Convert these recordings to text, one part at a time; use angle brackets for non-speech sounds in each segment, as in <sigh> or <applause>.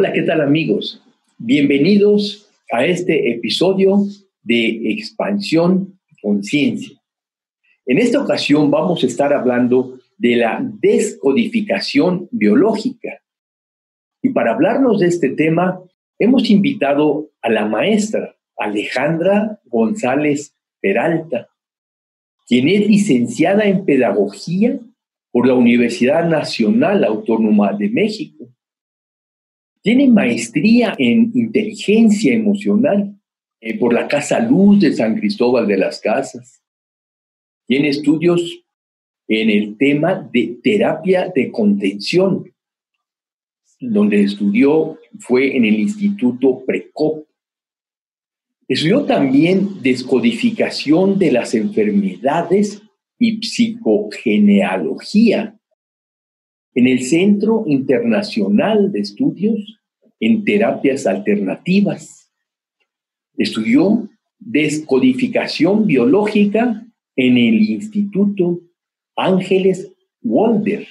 Hola, ¿qué tal amigos? Bienvenidos a este episodio de Expansión Conciencia. En esta ocasión vamos a estar hablando de la descodificación biológica. Y para hablarnos de este tema, hemos invitado a la maestra Alejandra González Peralta, quien es licenciada en Pedagogía por la Universidad Nacional Autónoma de México tiene maestría en inteligencia emocional eh, por la Casa Luz de San Cristóbal de las Casas. Tiene estudios en el tema de terapia de contención, donde estudió fue en el Instituto Precop. Estudió también descodificación de las enfermedades y psicogenealogía en el Centro Internacional de Estudios en Terapias Alternativas. Estudió descodificación biológica en el Instituto Ángeles Walder.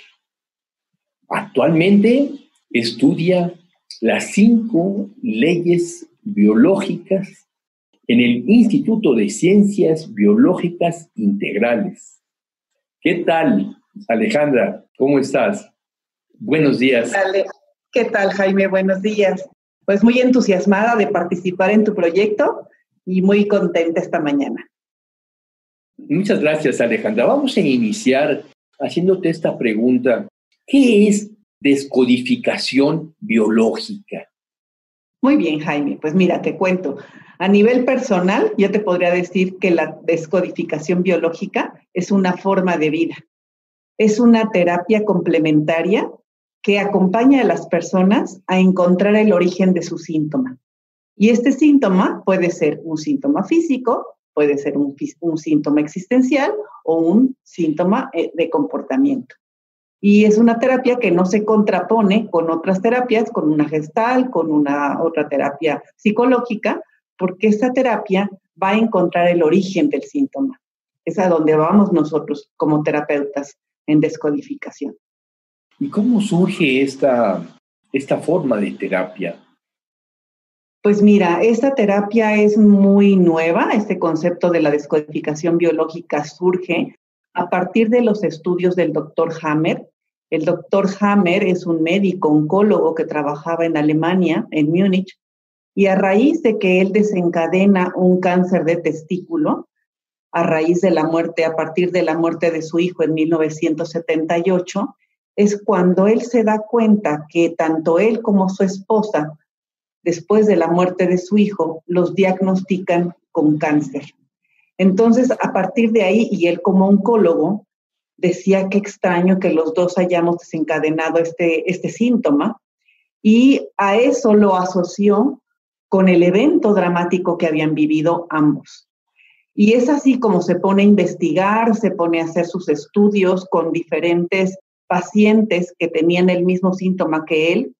Actualmente estudia las cinco leyes biológicas en el Instituto de Ciencias Biológicas Integrales. ¿Qué tal, Alejandra? ¿Cómo estás? Buenos días. ¿Qué tal, Jaime? Buenos días. Pues muy entusiasmada de participar en tu proyecto y muy contenta esta mañana. Muchas gracias, Alejandra. Vamos a iniciar haciéndote esta pregunta. ¿Qué es descodificación biológica? Muy bien, Jaime. Pues mira, te cuento. A nivel personal, yo te podría decir que la descodificación biológica es una forma de vida es una terapia complementaria que acompaña a las personas a encontrar el origen de su síntoma. Y este síntoma puede ser un síntoma físico, puede ser un, síntoma existencial o un síntoma eh, de comportamiento. Y es una terapia que no se contrapone con otras terapias, con una gestal, con una otra terapia psicológica, porque esta terapia va a encontrar el origen del síntoma. Es a donde vamos nosotros como terapeutas, en descodificación. ¿Y cómo surge esta, esta forma de terapia? Pues mira, esta terapia es muy nueva, este concepto de la descodificación biológica surge a partir de los estudios del doctor Hammer. El doctor Hammer es un médico oncólogo que trabajaba en Alemania, en Múnich, y a raíz de que él desencadena un cáncer de testículo, a raíz de la muerte, a partir de la muerte de su hijo en 1978, es cuando él se da cuenta que tanto él como su esposa, después de la muerte de su hijo, los diagnostican con cáncer. Entonces, a partir de ahí, y él como oncólogo, decía que extraño que los dos hayamos desencadenado este, este síntoma, y a eso lo asoció con el evento dramático que habían vivido ambos. Y es así como se pone a investigar, se pone a hacer sus estudios con diferentes pacientes que tenían el mismo síntoma que él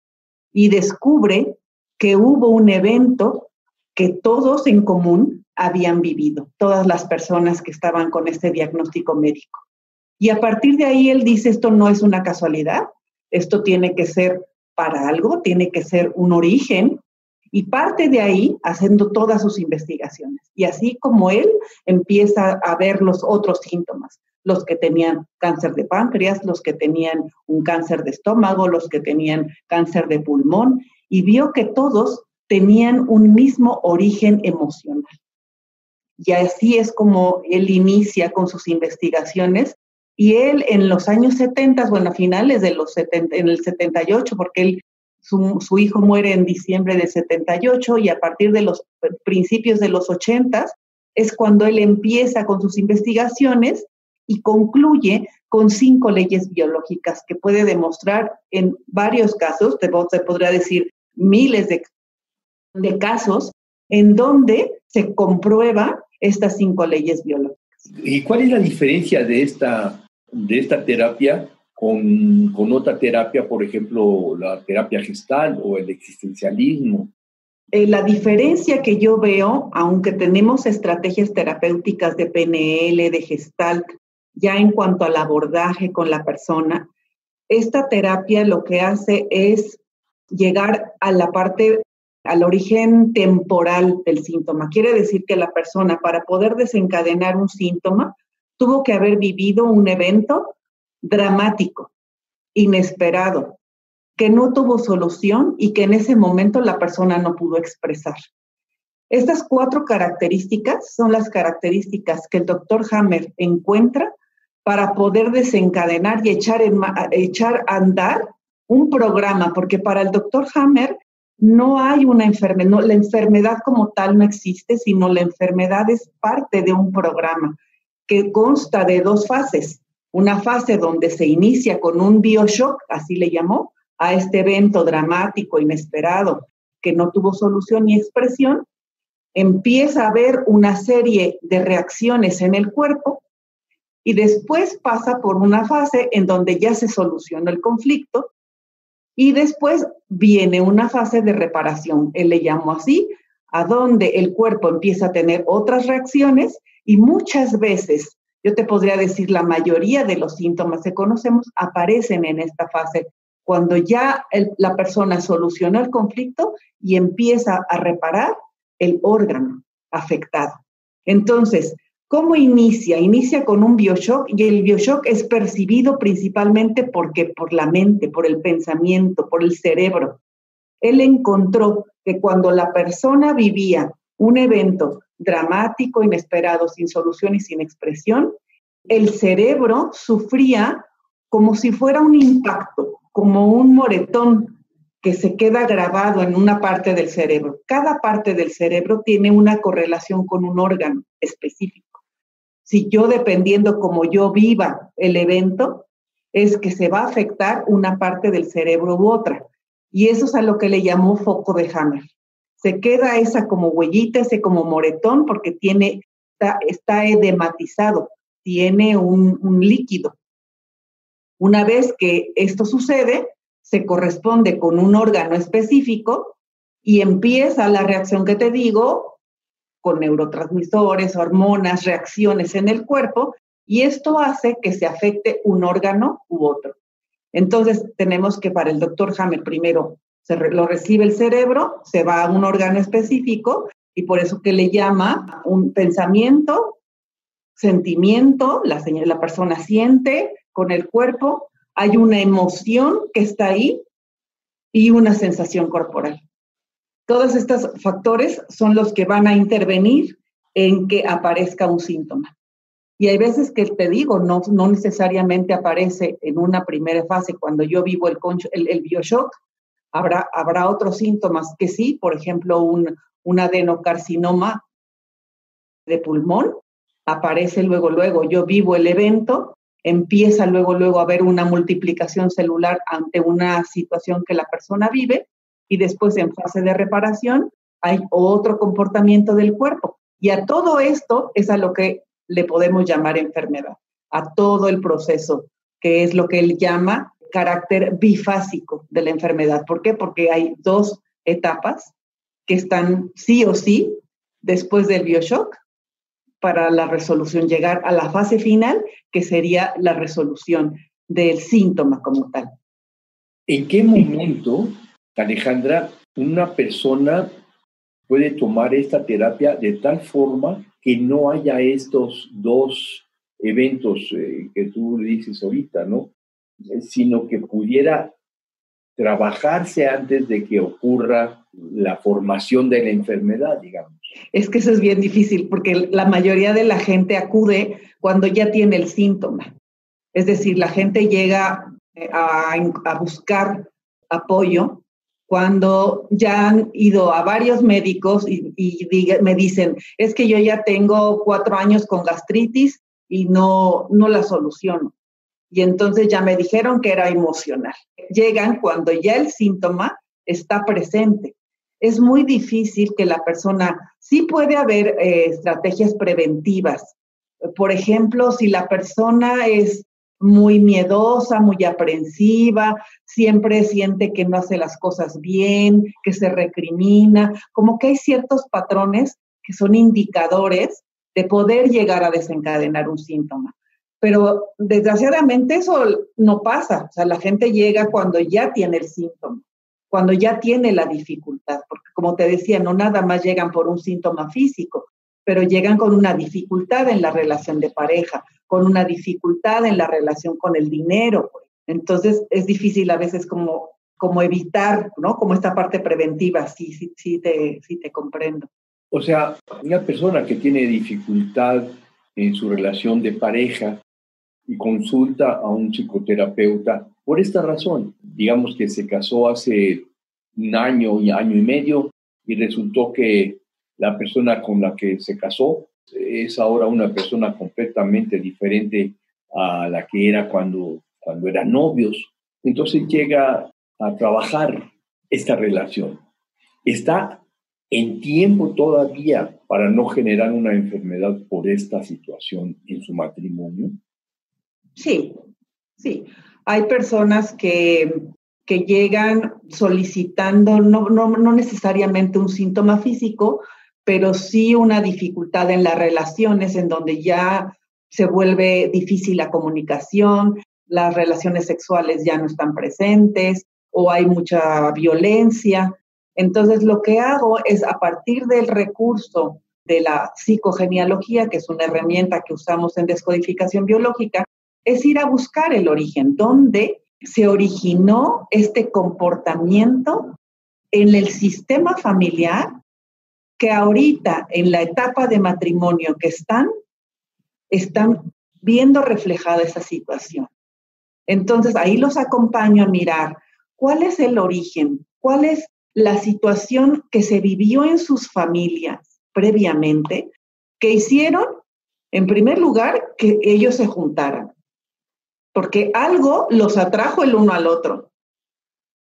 y descubre que hubo un evento que todos en común habían vivido, todas las personas que estaban con este diagnóstico médico. Y a partir de ahí él dice, esto no es una casualidad, esto tiene que ser para algo, tiene que ser un origen y parte de ahí haciendo todas sus investigaciones. Y así como él empieza a ver los otros síntomas, los que tenían cáncer de páncreas, los que tenían un cáncer de estómago, los que tenían cáncer de pulmón, y vio que todos tenían un mismo origen emocional. Y así es como él inicia con sus investigaciones. Y él en los años 70, bueno, a finales de los 70, en el 78, porque él su, hijo muere en diciembre del 78 y a partir de los principios de los 80 es cuando él empieza con sus investigaciones y concluye con cinco leyes biológicas que puede demostrar en varios casos, te, podría decir miles de, de casos, en donde se comprueba estas cinco leyes biológicas. ¿Y cuál es la diferencia de esta, de esta terapia con, con, otra terapia, por ejemplo, la terapia gestal o el existencialismo? Eh, la diferencia que yo veo, aunque tenemos estrategias terapéuticas de PNL, de gestalt, ya en cuanto al abordaje con la persona, esta terapia lo que hace es llegar a la parte, al origen temporal del síntoma. Quiere decir que la persona, para poder desencadenar un síntoma, tuvo que haber vivido un evento dramático, inesperado, que no tuvo solución y que en ese momento la persona no pudo expresar. Estas cuatro características son las características que el doctor Hammer encuentra para poder desencadenar y echar, echar a andar un programa, porque para el doctor Hammer no hay una enfermedad, la enfermedad como tal no existe, sino la enfermedad es parte de un programa que consta de dos fases. Una fase donde se inicia con un bioshock, así le llamó, a este evento dramático, inesperado, que no tuvo solución ni expresión, empieza a haber una serie de reacciones en el cuerpo y después pasa por una fase en donde ya se solucionó el conflicto y después viene una fase de reparación, él le llamó así, a donde el cuerpo empieza a tener otras reacciones y muchas veces, yo te podría decir, la mayoría de los síntomas que conocemos aparecen en esta fase cuando ya la persona solucionó el conflicto y empieza a reparar el órgano afectado. Entonces, ¿cómo inicia? Inicia con un bioshock y el bioshock es percibido principalmente porque por la mente, por el pensamiento, por el cerebro. Él encontró que cuando la persona vivía un evento dramático, inesperado, sin solución y sin expresión, el cerebro sufría como si fuera un impacto, como un moretón que se queda grabado en una parte del cerebro. Cada parte del cerebro tiene una correlación con un órgano específico. Si yo, dependiendo como yo viva el evento, es que se va a afectar una parte del cerebro u otra. Y eso es a lo que le llamó foco de Hammer. Se queda esa como huellita, ese como moretón, porque tiene, está, edematizado, tiene un líquido. Una vez que esto sucede, se corresponde con un órgano específico y empieza la reacción que te digo con neurotransmisores, hormonas, reacciones en el cuerpo y esto hace que se afecte un órgano u otro. Entonces, tenemos que para el doctor Hammer primero se lo recibe el cerebro, se va a un órgano específico y por eso que le llama un pensamiento, sentimiento, la, la persona siente, con el cuerpo, hay una emoción que está ahí y una sensación corporal. Todos estos factores son los que van a intervenir en que aparezca un síntoma. Y hay veces que te digo, no, no necesariamente aparece en una primera fase cuando yo vivo el, el, el bioshock, habrá, habrá otros síntomas que sí, por ejemplo, un, un adenocarcinoma de pulmón, aparece luego, luego, yo vivo el evento empieza luego, luego a haber una multiplicación celular ante una situación que la persona vive y después en fase de reparación hay otro comportamiento del cuerpo. Y a todo esto es a lo que le podemos llamar enfermedad, a todo el proceso, que es lo que él llama carácter bifásico de la enfermedad. ¿Por qué? Porque hay dos etapas que están sí o sí después del bioshock para la resolución, llegar a la fase final, que sería la resolución del síntoma como tal. ¿En qué momento, Alejandra, una persona puede tomar esta terapia de tal forma que no haya estos dos eventos eh, que tú dices ahorita, ¿no? Sino que pudiera trabajarse antes de que ocurra la formación de la enfermedad, digamos. Es que eso es bien difícil porque la mayoría de la gente acude cuando ya tiene el síntoma. Es decir, la gente llega eh, a, buscar apoyo cuando ya han ido a varios médicos y, me dicen, es que yo ya tengo cuatro años con gastritis y no, no la soluciono. Y entonces ya me dijeron que era emocional. Llegan cuando ya el síntoma está presente. Es muy difícil que la persona, sí puede haber eh, estrategias preventivas. Por ejemplo, si la persona es muy miedosa, muy aprensiva, siempre siente que no hace las cosas bien, que se recrimina, como que hay ciertos patrones que son indicadores de poder llegar a desencadenar un síntoma. Pero desgraciadamente eso no pasa, o sea, la gente llega cuando ya tiene el síntoma, cuando ya tiene la dificultad, porque como te decía, no nada más llegan por un síntoma físico, pero llegan con una dificultad en la relación de pareja, con una dificultad en la relación con el dinero. Entonces es difícil a veces como, como evitar, ¿no? Como esta parte preventiva, sí, sí, sí te, sí te comprendo. O sea, una persona que tiene dificultad en su relación de pareja y consulta a un psicoterapeuta por esta razón. Digamos que se casó hace un año y año y medio y resultó que la persona con la que se casó es ahora una persona completamente diferente a la que era cuando, cuando eran novios. Entonces llega a trabajar esta relación. Está en tiempo todavía para no generar una enfermedad por esta situación en su matrimonio. Sí, sí. Hay personas que, que llegan solicitando no, no, no necesariamente un síntoma físico, pero sí una dificultad en las relaciones en donde ya se vuelve difícil la comunicación, las relaciones sexuales ya no están presentes o hay mucha violencia. Entonces lo que hago es a partir del recurso de la psicogenealogía, que es una herramienta que usamos en descodificación biológica, es ir a buscar el origen, dónde se originó este comportamiento en el sistema familiar que ahorita en la etapa de matrimonio que están, están viendo reflejada esa situación. Entonces ahí los acompaño a mirar cuál es el origen, cuál es la situación que se vivió en sus familias previamente, que hicieron, en primer lugar, que ellos se juntaran porque algo los atrajo el uno al otro.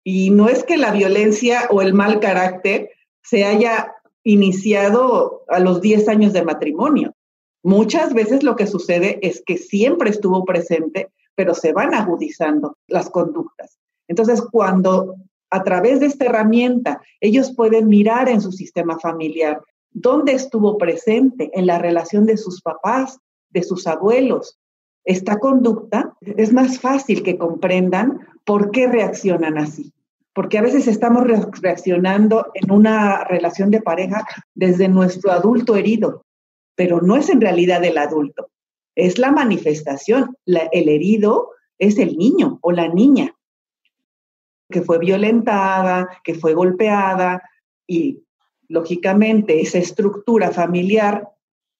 Y no es que la violencia o el mal carácter se haya iniciado a los 10 años de matrimonio. Muchas veces lo que sucede es que siempre estuvo presente, pero se van agudizando las conductas. Entonces, cuando a través de esta herramienta ellos pueden mirar en su sistema familiar dónde estuvo presente en la relación de sus papás, de sus abuelos, esta conducta, es más fácil que comprendan por qué reaccionan así. Porque a veces estamos reaccionando en una relación de pareja desde nuestro adulto herido, pero no es en realidad el adulto, es la manifestación. el herido es el niño o la niña que fue violentada, que fue golpeada y lógicamente esa estructura familiar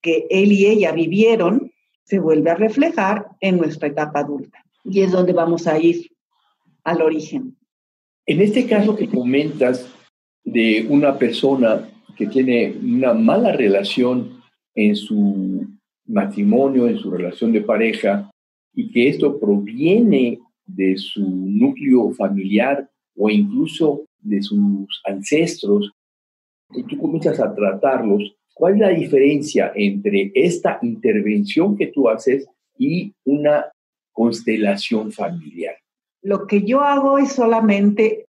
que él y ella vivieron se vuelve a reflejar en nuestra etapa adulta. Y es donde vamos a ir al origen. En este caso que comentas de una persona que tiene una mala relación en su matrimonio, en su relación de pareja, y que esto proviene de su núcleo familiar o incluso de sus ancestros, y tú comienzas a tratarlos, ¿Cuál es la diferencia entre esta intervención que tú haces y una constelación familiar? Lo que yo hago es solamente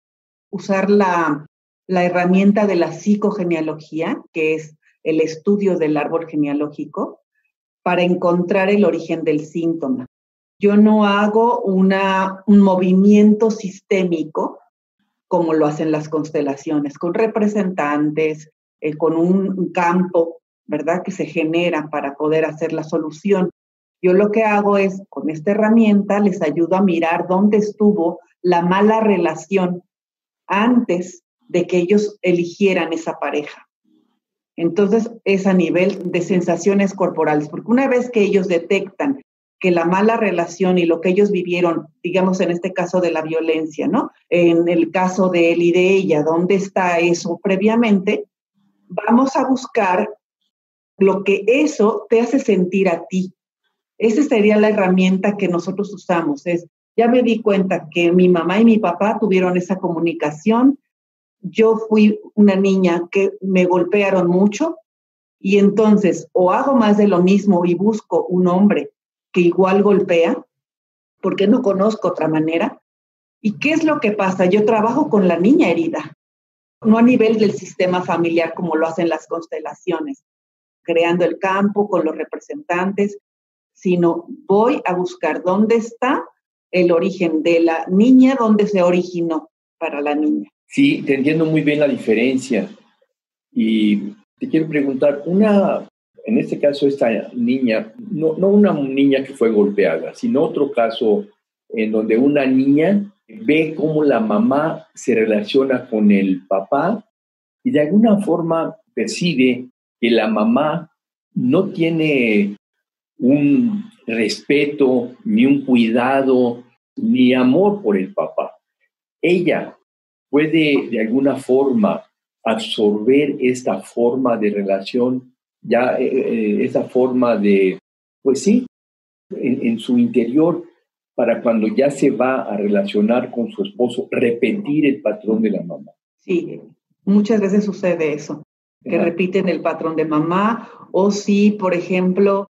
usar la, la herramienta de la psicogenealogía, que es el estudio del árbol genealógico, para encontrar el origen del síntoma. Yo no hago una, un movimiento sistémico como lo hacen las constelaciones, con representantes, eh, con un campo, ¿verdad?, que se genera para poder hacer la solución. Yo lo que hago es, con esta herramienta, les ayudo a mirar dónde estuvo la mala relación antes de que ellos eligieran esa pareja. Entonces, es a nivel de sensaciones corporales, porque una vez que ellos detectan que la mala relación y lo que ellos vivieron, digamos en este caso de la violencia, ¿no? En el caso de él y de ella, ¿dónde está eso previamente? Vamos a buscar lo que eso te hace sentir a ti. Esa sería la herramienta que nosotros usamos. Es, ya me di cuenta que mi mamá y mi papá tuvieron esa comunicación. Yo fui una niña que me golpearon mucho y entonces o hago más de lo mismo y busco un hombre que igual golpea, porque no conozco otra manera. ¿Y qué es lo que pasa? Yo trabajo con la niña herida, no a nivel del sistema familiar como lo hacen las constelaciones, creando el campo con los representantes, sino voy a buscar dónde está el origen de la niña, dónde se originó para la niña. Sí, te entiendo muy bien la diferencia. Y te quiero preguntar, una, en este caso, esta niña, no, no una niña que fue golpeada, sino otro caso en donde una niña ve cómo la mamá se relaciona con el papá y de alguna forma percibe que la mamá no tiene un respeto, ni un cuidado, ni amor por el papá. Ella puede de alguna forma absorber esta forma de relación, ya eh, eh, forma de, pues sí, en, su interior, para cuando ya se va a relacionar con su esposo, repetir el patrón de la mamá. Sí, muchas veces sucede eso, que repiten el patrón de mamá, o si, por ejemplo,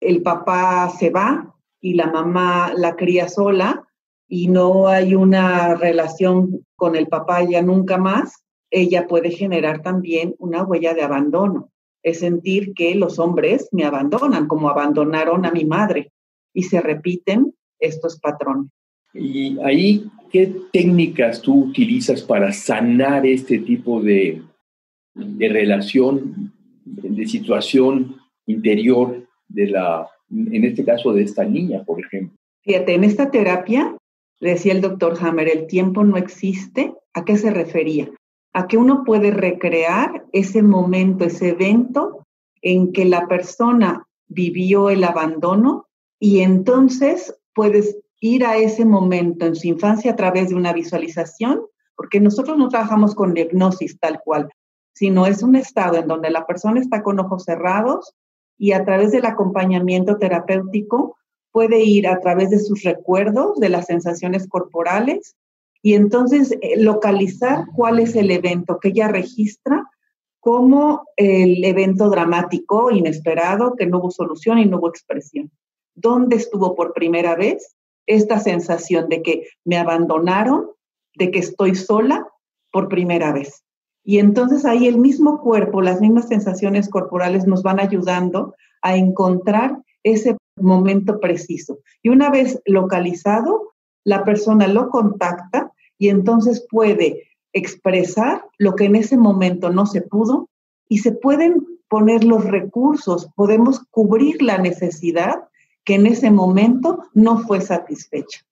el papá se va y la mamá la cría sola y no hay una relación con el papá ya nunca más, ella puede generar también una huella de abandono. Es sentir que los hombres me abandonan, como abandonaron a mi madre, y se repiten estos patrones. Y ahí, ¿qué técnicas tú utilizas para sanar este tipo de, de relación, de situación interior de la, en este caso de esta niña, por ejemplo. Fíjate, en esta terapia, decía el doctor Hammer, el tiempo no existe. ¿A qué se refería? A que uno puede recrear ese momento, ese evento en que la persona vivió el abandono y entonces puedes ir a ese momento en su infancia a través de una visualización, porque nosotros no trabajamos con hipnosis tal cual, sino es un estado en donde la persona está con ojos cerrados y a través del acompañamiento terapéutico puede ir a través de sus recuerdos, de las sensaciones corporales y entonces eh, localizar cuál es el evento que ella registra como el evento dramático, inesperado, que no hubo solución y no hubo expresión. ¿Dónde estuvo por primera vez esta sensación de que me abandonaron, de que estoy sola por primera vez? Y entonces ahí el mismo cuerpo, las mismas sensaciones corporales nos van ayudando a encontrar ese momento preciso. Y una vez localizado, la persona lo contacta y entonces puede expresar lo que en ese momento no se pudo y se pueden poner los recursos, podemos cubrir la necesidad que en ese momento no fue satisfecha.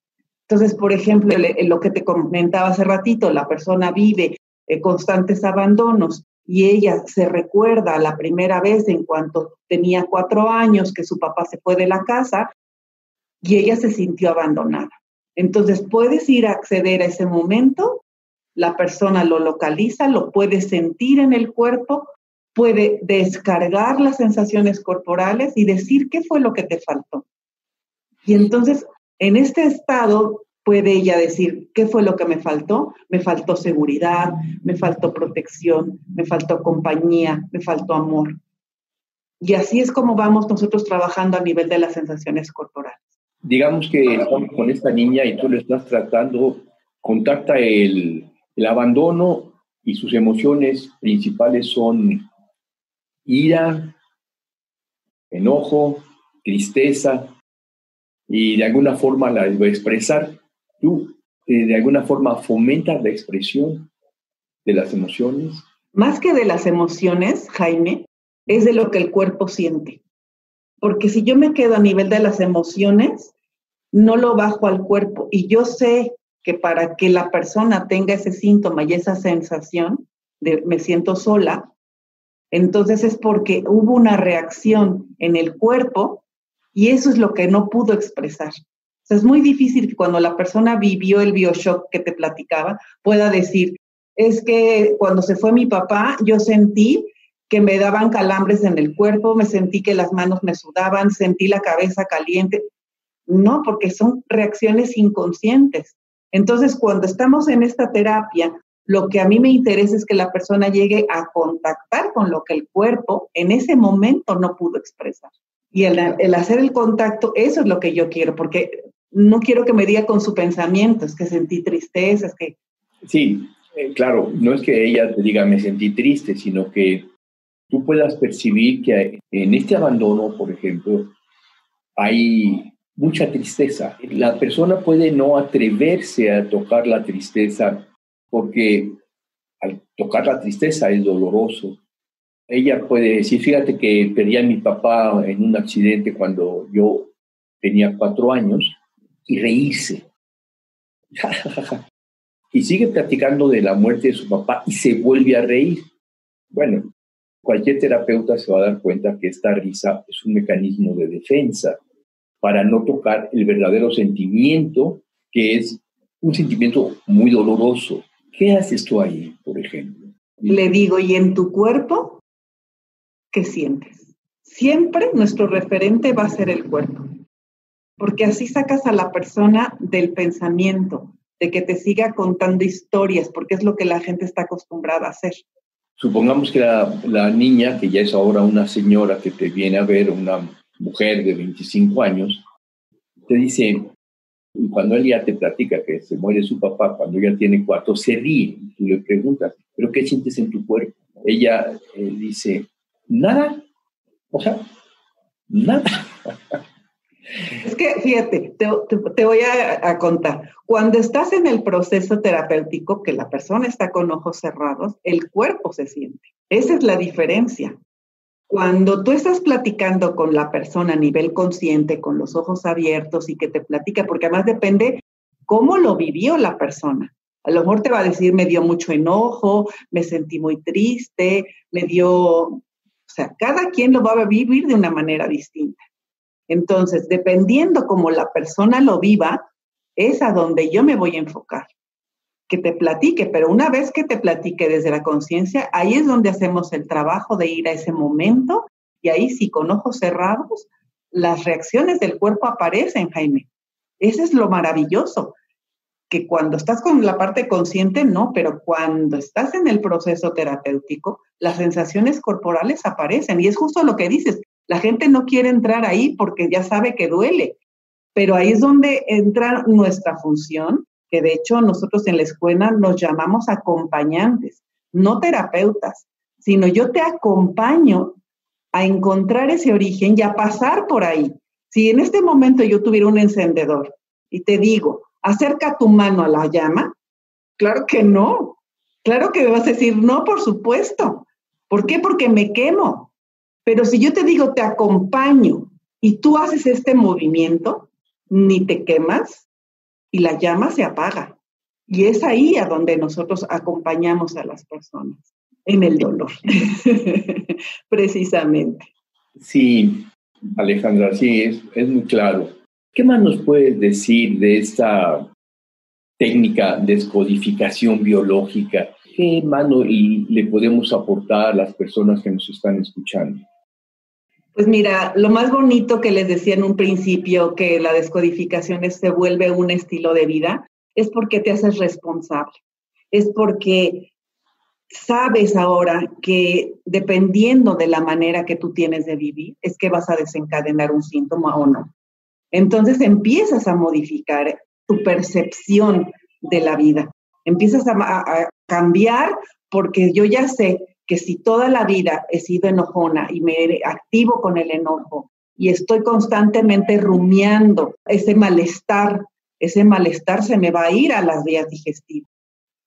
Entonces, por ejemplo, lo que te comentaba hace ratito, la persona vive eh, constantes abandonos y ella se recuerda la primera vez en cuanto tenía cuatro años que su papá se fue de la casa y ella se sintió abandonada. Entonces puedes ir a acceder a ese momento, la persona lo localiza, lo puede sentir en el cuerpo, puede descargar las sensaciones corporales y decir qué fue lo que te faltó. Y entonces, en este estado, puede ella decir, ¿qué fue lo que me faltó? Me faltó seguridad, me faltó protección, me faltó compañía, me faltó amor. Y así es como vamos nosotros trabajando a nivel de las sensaciones corporales. Digamos que con esta niña y tú le estás tratando, contacta el, el abandono y sus emociones principales son ira, enojo, tristeza, y de alguna forma la a expresar tú eh, de alguna forma fomentas la expresión de las emociones? Más que de las emociones, Jaime, es de lo que el cuerpo siente. Porque si yo me quedo a nivel de las emociones, no lo bajo al cuerpo. Y yo sé que para que la persona tenga ese síntoma y esa sensación de me siento sola, entonces es porque hubo una reacción en el cuerpo y eso es lo que no pudo expresar es muy difícil que cuando la persona vivió el bioshock que te platicaba, pueda decir, es que cuando se fue mi papá, yo sentí que me daban calambres en el cuerpo, me sentí que las manos me sudaban, sentí la cabeza caliente. No, porque son reacciones inconscientes. Entonces, cuando estamos en esta terapia, lo que a mí me interesa es que la persona llegue a contactar con lo que el cuerpo en ese momento no pudo expresar. Y el, hacer el contacto, eso es lo que yo quiero, porque no quiero que me diga con su pensamiento, es que sentí tristeza, es que... Sí, eh, claro, no es que ella te diga me sentí triste, sino que tú puedas percibir que en este abandono, por ejemplo, hay mucha tristeza. La persona puede no atreverse a tocar la tristeza porque al tocar la tristeza es doloroso. Ella puede decir, fíjate que perdí a mi papá en un accidente cuando yo tenía cuatro años y reírse. <laughs> y sigue platicando de la muerte de su papá y se vuelve a reír. Bueno, cualquier terapeuta se va a dar cuenta que esta risa es un mecanismo de defensa para no tocar el verdadero sentimiento, que es un sentimiento muy doloroso. ¿Qué haces tú ahí, por ejemplo? Le digo, ¿y en tu cuerpo qué sientes? Siempre nuestro referente va a ser el cuerpo, porque así sacas a la persona del pensamiento, de que te siga contando historias, porque es lo que la gente está acostumbrada a hacer. Supongamos que la, la niña, que ya es ahora una señora que te viene a ver, una mujer de 25 años, te dice, y cuando él ya te platica que se muere su papá, cuando ella tiene cuatro, se ríe. Tú le preguntas, ¿pero qué sientes en tu cuerpo? Ella eh, dice, nada. O sea, nada. Es que, fíjate, te, voy a, a, contar. Cuando estás en el proceso terapéutico, que la persona está con ojos cerrados, el cuerpo se siente. Esa es la diferencia. Cuando tú estás platicando con la persona a nivel consciente, con los ojos abiertos y que te platica, porque además depende cómo lo vivió la persona. A lo mejor te va a decir, me dio mucho enojo, me sentí muy triste, me dio, o sea, cada quien lo va a vivir de una manera distinta. Entonces, dependiendo cómo la persona lo viva, es a donde yo me voy a enfocar que te platique, pero una vez que te platique desde la conciencia, ahí es donde hacemos el trabajo de ir a ese momento y ahí sí, con ojos cerrados, las reacciones del cuerpo aparecen, Jaime. Ese es lo maravilloso, que cuando estás con la parte consciente, no, pero cuando estás en el proceso terapéutico, las sensaciones corporales aparecen y es justo lo que dices. La gente no quiere entrar ahí porque ya sabe que duele, pero ahí es donde entra nuestra función que de hecho nosotros en la escuela nos llamamos acompañantes, no terapeutas, sino yo te acompaño a encontrar ese origen y a pasar por ahí. Si en este momento yo tuviera un encendedor y te digo, acerca tu mano a la llama, claro que no. Claro que me vas a decir, no, por supuesto. ¿Por qué? Porque me quemo. Pero si yo te digo, te acompaño y tú haces este movimiento, ni te quemas, y la llama se apaga. Y es ahí a donde nosotros acompañamos a las personas, en el dolor, <laughs> precisamente. Sí, Alejandra, sí, es, muy claro. ¿Qué más nos puedes decir de esta técnica de descodificación biológica? ¿Qué más le podemos aportar a las personas que nos están escuchando? Pues mira, lo más bonito que les decía en un principio, que la descodificación se vuelve un estilo de vida, es porque te haces responsable. Es porque sabes ahora que dependiendo de la manera que tú tienes de vivir, es que vas a desencadenar un síntoma o no. Entonces empiezas a modificar tu percepción de la vida. Empiezas a, a cambiar porque yo ya sé que si toda la vida he sido enojona y me activo con el enojo y estoy constantemente rumiando ese malestar, ese malestar se me va a ir a las vías digestivas.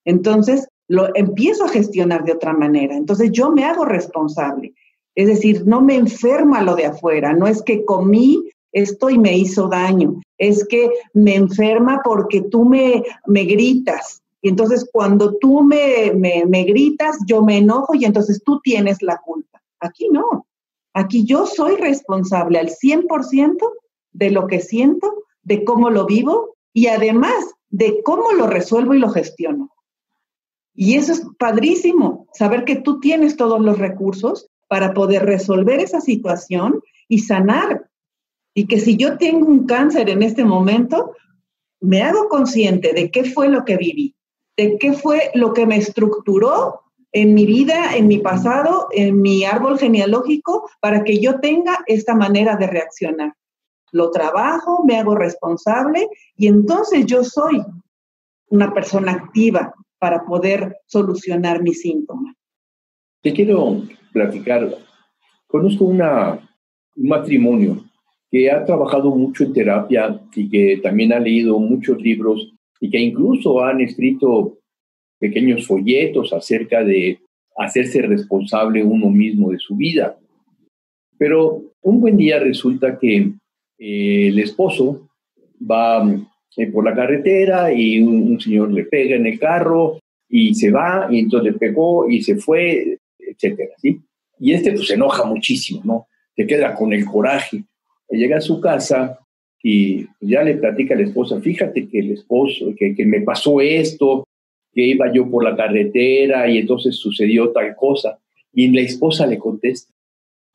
Entonces, lo empiezo a gestionar de otra manera. Entonces, yo me hago responsable. Es decir, no me enferma lo de afuera, no es que comí esto y me hizo daño, es que me enferma porque tú me, me gritas, y entonces cuando tú me, me, gritas, yo me enojo y entonces tú tienes la culpa. Aquí no. Aquí yo soy responsable al 100% de lo que siento, de cómo lo vivo y además de cómo lo resuelvo y lo gestiono. Y eso es padrísimo, saber que tú tienes todos los recursos para poder resolver esa situación y sanar. Y que si yo tengo un cáncer en este momento, me hago consciente de qué fue lo que viví, de qué fue lo que me estructuró en mi vida, en mi pasado, en mi árbol genealógico, para que yo tenga esta manera de reaccionar. Lo trabajo, me hago responsable y entonces yo soy una persona activa para poder solucionar mis síntomas. Te quiero platicar. Conozco una, un matrimonio que ha trabajado mucho en terapia y que también ha leído muchos libros y que incluso han escrito pequeños folletos acerca de hacerse responsable uno mismo de su vida. Pero un buen día resulta que eh, el esposo va eh, por la carretera y un, señor le pega en el carro y se va y entonces le pegó y se fue, etcétera, ¿sí? Y este pues se enoja muchísimo, ¿no? Se queda con el coraje. Llega a su casa y ya le platica a la esposa, fíjate que el esposo, que, que me pasó esto, que iba yo por la carretera y entonces sucedió tal cosa. Y la esposa le contesta,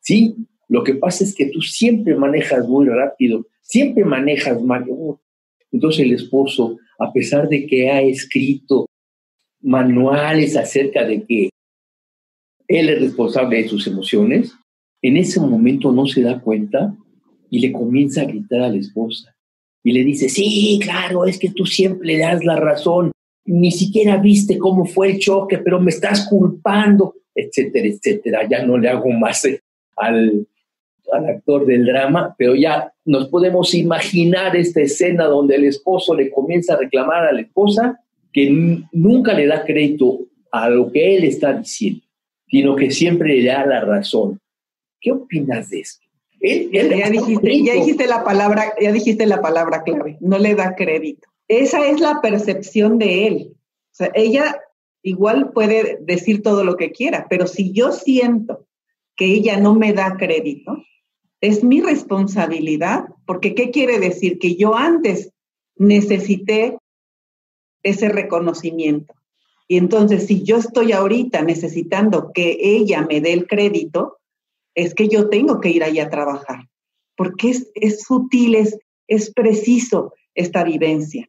sí, lo que pasa es que tú siempre manejas muy rápido, siempre manejas mal. Entonces el esposo, a pesar de que ha escrito manuales acerca de que él es responsable de sus emociones, en ese momento no se da cuenta y le comienza a gritar a la esposa. Y le dice, sí, claro, es que tú siempre le das la razón, ni siquiera viste cómo fue el choque, pero me estás culpando, etcétera, etcétera. Ya no le hago más eh, al, al actor del drama, pero ya nos podemos imaginar esta escena donde el esposo le comienza a reclamar a la esposa que nunca le da crédito a lo que él está diciendo, sino que siempre le da la razón. ¿Qué opinas de esto? Ya, dijiste, ya dijiste la palabra, ya dijiste la palabra clave, no le da crédito. Esa es la percepción de él. O sea, ella igual puede decir todo lo que quiera, pero si yo siento que ella no me da crédito, es mi responsabilidad, porque ¿qué quiere decir? Que yo antes necesité ese reconocimiento. Y entonces, si yo estoy ahorita necesitando que ella me dé el crédito, es que yo tengo que ir allá a trabajar, porque es, es sutil, es, es preciso esta vivencia.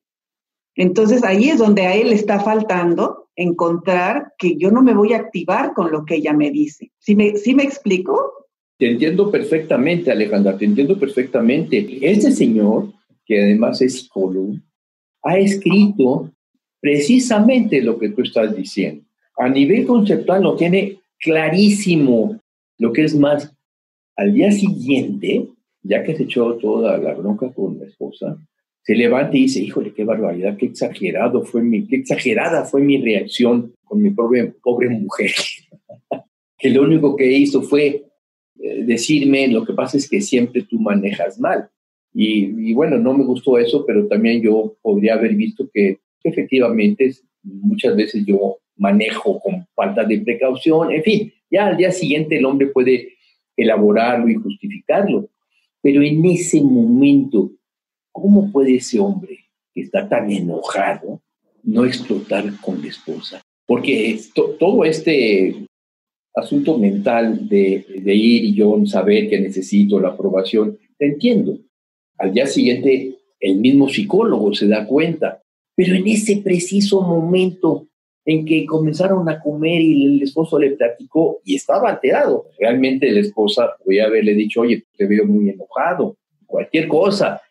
Entonces ahí es donde a él está faltando encontrar que yo no me voy a activar con lo que ella me dice. ¿Sí me, ¿sí me explico? Te entiendo perfectamente, Alejandra, te entiendo perfectamente. Este señor, que además es psicólogo, ha escrito precisamente lo que tú estás diciendo. A nivel conceptual lo tiene clarísimo. Lo que es más, al día siguiente, ya que se echó toda la bronca con la esposa, se levanta y dice, híjole, qué barbaridad, qué exagerado fue mi, qué exagerada fue mi reacción con mi pobre, pobre mujer. <laughs> que lo único que hizo fue eh, decirme, lo que pasa es que siempre tú manejas mal. Y, bueno, no me gustó eso, pero también yo podría haber visto que efectivamente muchas veces yo manejo con falta de precaución, en fin, ya al día siguiente el hombre puede elaborarlo y justificarlo, pero en ese momento, ¿cómo puede ese hombre que está tan enojado no explotar con la esposa? Porque todo este asunto mental de, ir y yo saber que necesito la aprobación, te entiendo. Al día siguiente, el mismo psicólogo se da cuenta, pero en ese preciso momento en que comenzaron a comer y el esposo le platicó y estaba alterado, realmente la esposa podía haberle dicho, oye, te veo muy enojado, cualquier cosa,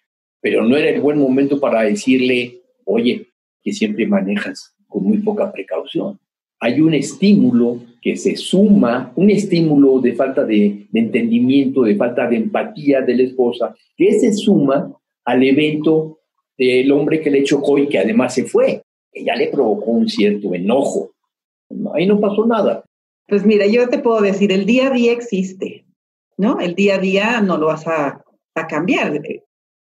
pero no era el buen momento para decirle, oye, que siempre manejas con muy poca precaución hay un estímulo que se suma, un estímulo de falta de, entendimiento, de falta de empatía de la esposa, que se suma al evento del hombre que le chocó y que además se fue. Ella le provocó un cierto enojo. Ahí no pasó nada. Pues mira, yo te puedo decir, el día a día existe, ¿no? El día a día no lo vas a, a cambiar.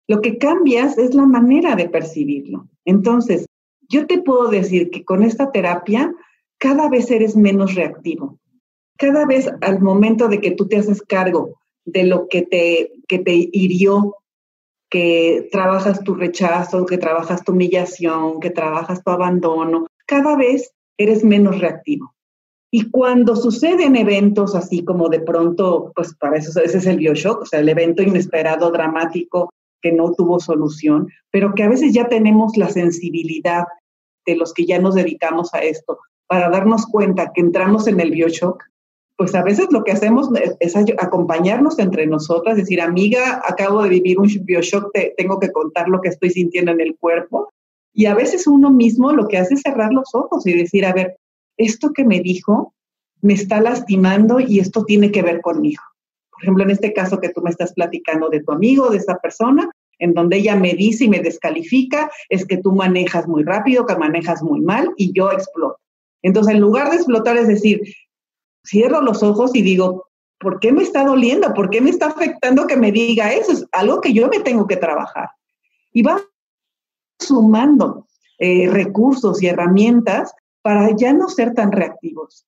Lo que cambias es la manera de percibirlo. Entonces, yo te puedo decir que con esta terapia cada vez eres menos reactivo. Cada vez al momento de que tú te haces cargo de lo que te, que te hirió, que trabajas tu rechazo, que trabajas tu humillación, que trabajas tu abandono, cada vez eres menos reactivo. Y cuando suceden eventos así como de pronto, pues para eso ese es el bioshock, o sea, el evento inesperado, dramático, que no tuvo solución, pero que a veces ya tenemos la sensibilidad de los que ya nos dedicamos a esto para darnos cuenta que entramos en el bioshock, pues a veces lo que hacemos es acompañarnos entre nosotras, decir, amiga, acabo de vivir un bioshock, te tengo que contar lo que estoy sintiendo en el cuerpo. Y a veces uno mismo lo que hace es cerrar los ojos y decir, a ver, esto que me dijo me está lastimando y esto tiene que ver conmigo. Por ejemplo, en este caso que tú me estás platicando de tu amigo, de esa persona, en donde ella me dice y me descalifica, es que tú manejas muy rápido, que manejas muy mal y yo exploto. Entonces, en lugar de explotar, es decir, cierro los ojos y digo, ¿por qué me está doliendo? ¿Por qué me está afectando que me diga eso? Es algo que yo me tengo que trabajar. Y va sumando eh, recursos y herramientas para ya no ser tan reactivos.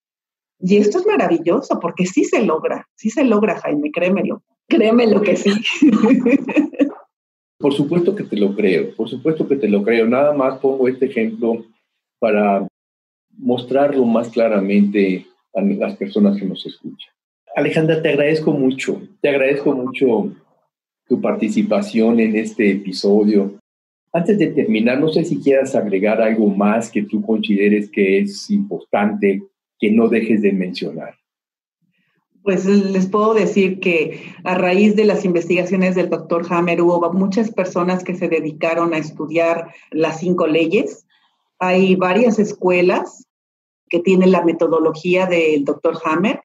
Y esto es maravilloso porque sí se logra, sí se logra, Jaime, créemelo, créemelo que sí. Por supuesto que te lo creo, por supuesto que te lo creo. Nada más pongo este ejemplo para mostrarlo más claramente a las personas que nos escuchan. Alejandra, te agradezco mucho, te agradezco mucho tu participación en este episodio. Antes de terminar, no sé si quieras agregar algo más que tú consideres que es importante que no dejes de mencionar. Pues les puedo decir que a raíz de las investigaciones del doctor Hammer hubo muchas personas que se dedicaron a estudiar las cinco leyes. Hay varias escuelas que tiene la metodología del doctor Hammer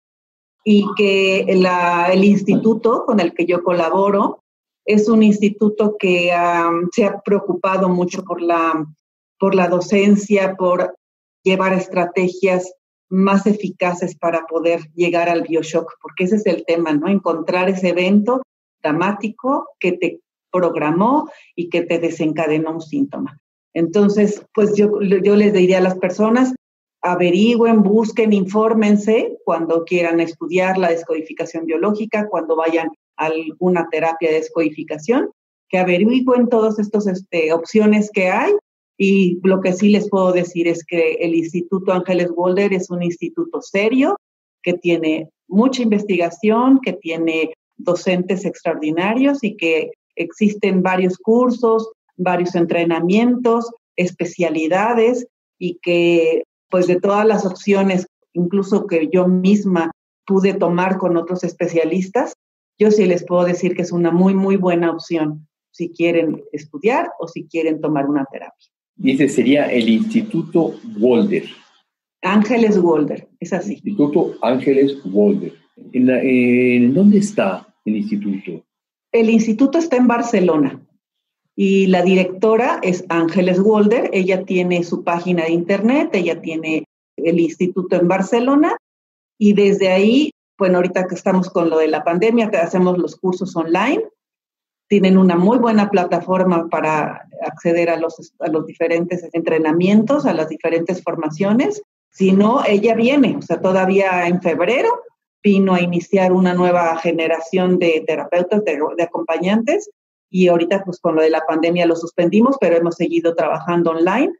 y que el instituto con el que yo colaboro es un instituto que se ha preocupado mucho por la, por la docencia, por llevar estrategias más eficaces para poder llegar al bioshock, porque ese es el tema, ¿no? Encontrar ese evento dramático que te programó y que te desencadenó un síntoma. Entonces, pues yo, yo les diría a las personas, averigüen, busquen, infórmense cuando quieran estudiar la descodificación biológica, cuando vayan a alguna terapia de descodificación, que averigüen todas estas este, opciones que hay. Y lo que sí les puedo decir es que el Instituto Ángeles Walder es un instituto serio, que tiene mucha investigación, que tiene docentes extraordinarios y que existen varios cursos, varios entrenamientos, especialidades y que pues de todas las opciones, incluso que yo misma pude tomar con otros especialistas, yo sí les puedo decir que es una muy, muy buena opción si quieren estudiar o si quieren tomar una terapia. Y ese sería el Instituto Walder. Ángeles Walder, es así. Instituto Ángeles Walder. ¿En, dónde está el instituto? El instituto está en Barcelona. Y la directora es Ángeles Walder, ella tiene su página de internet, ella tiene el instituto en Barcelona. Y desde ahí, bueno, ahorita que estamos con lo de la pandemia, que hacemos los cursos online, tienen una muy buena plataforma para acceder a los, diferentes entrenamientos, a las diferentes formaciones. Si no, ella viene, o sea, todavía en febrero vino a iniciar una nueva generación de terapeutas, de acompañantes, y ahorita pues con lo de la pandemia lo suspendimos, pero hemos seguido trabajando online.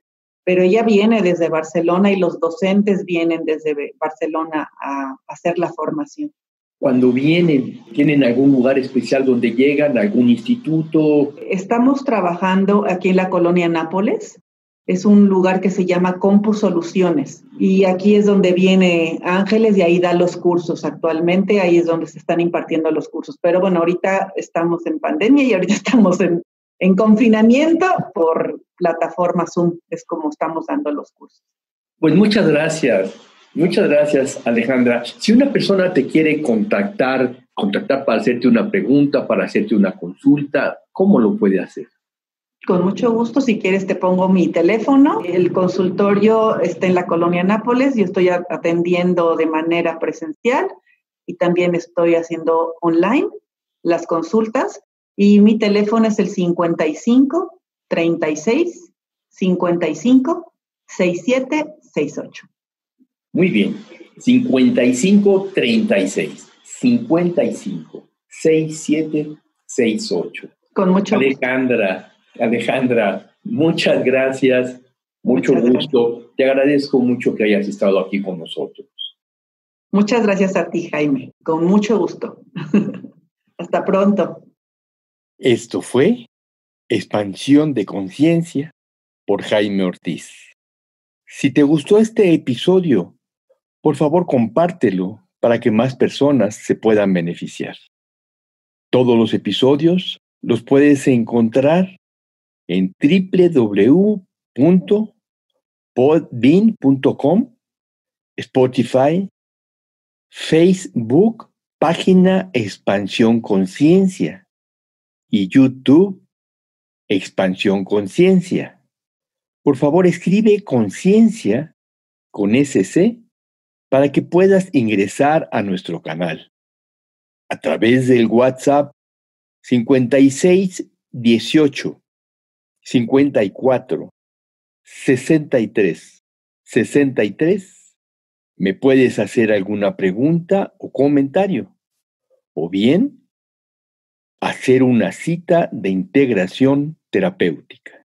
Pero ella viene desde Barcelona y los docentes vienen desde Barcelona a hacer la formación. Cuando vienen, ¿tienen algún lugar especial donde llegan, algún instituto? Estamos trabajando aquí en la colonia Nápoles, es un lugar que se llama Compu Soluciones y aquí es donde viene Ángeles y ahí da los cursos actualmente, ahí es donde se están impartiendo los cursos. Pero bueno, ahorita estamos en pandemia y ahorita <laughs> estamos en, en confinamiento por plataforma Zoom, es como estamos dando los cursos. Pues muchas gracias, muchas gracias Alejandra. Si una persona te quiere contactar, contactar para hacerte una pregunta, para hacerte una consulta, ¿cómo lo puede hacer? Con mucho gusto, si quieres te pongo mi teléfono. El consultorio está en la colonia Nápoles, yo estoy atendiendo de manera presencial y también estoy haciendo online las consultas y mi teléfono es el 55 36 55 67 68. Muy bien, 55 36 55 67 68. Con mucho Alejandra, Alejandra, muchas gracias, mucho gusto. Te agradezco mucho que hayas estado aquí con nosotros. Muchas gracias a ti, Jaime. Con mucho gusto. <laughs> Hasta pronto. Esto fue Expansión de Conciencia por Jaime Ortiz. Si te gustó este episodio, por favor compártelo para que más personas se puedan beneficiar. Todos los episodios los puedes encontrar en www.podbean.com, Spotify, Facebook, página Expansión Conciencia y YouTube Expansión Conciencia. Por favor, escribe conciencia con SC para que puedas ingresar a nuestro canal a través del WhatsApp 56 18 54 63 63 me puedes hacer alguna pregunta o comentario o bien hacer una cita de integración terapéutica.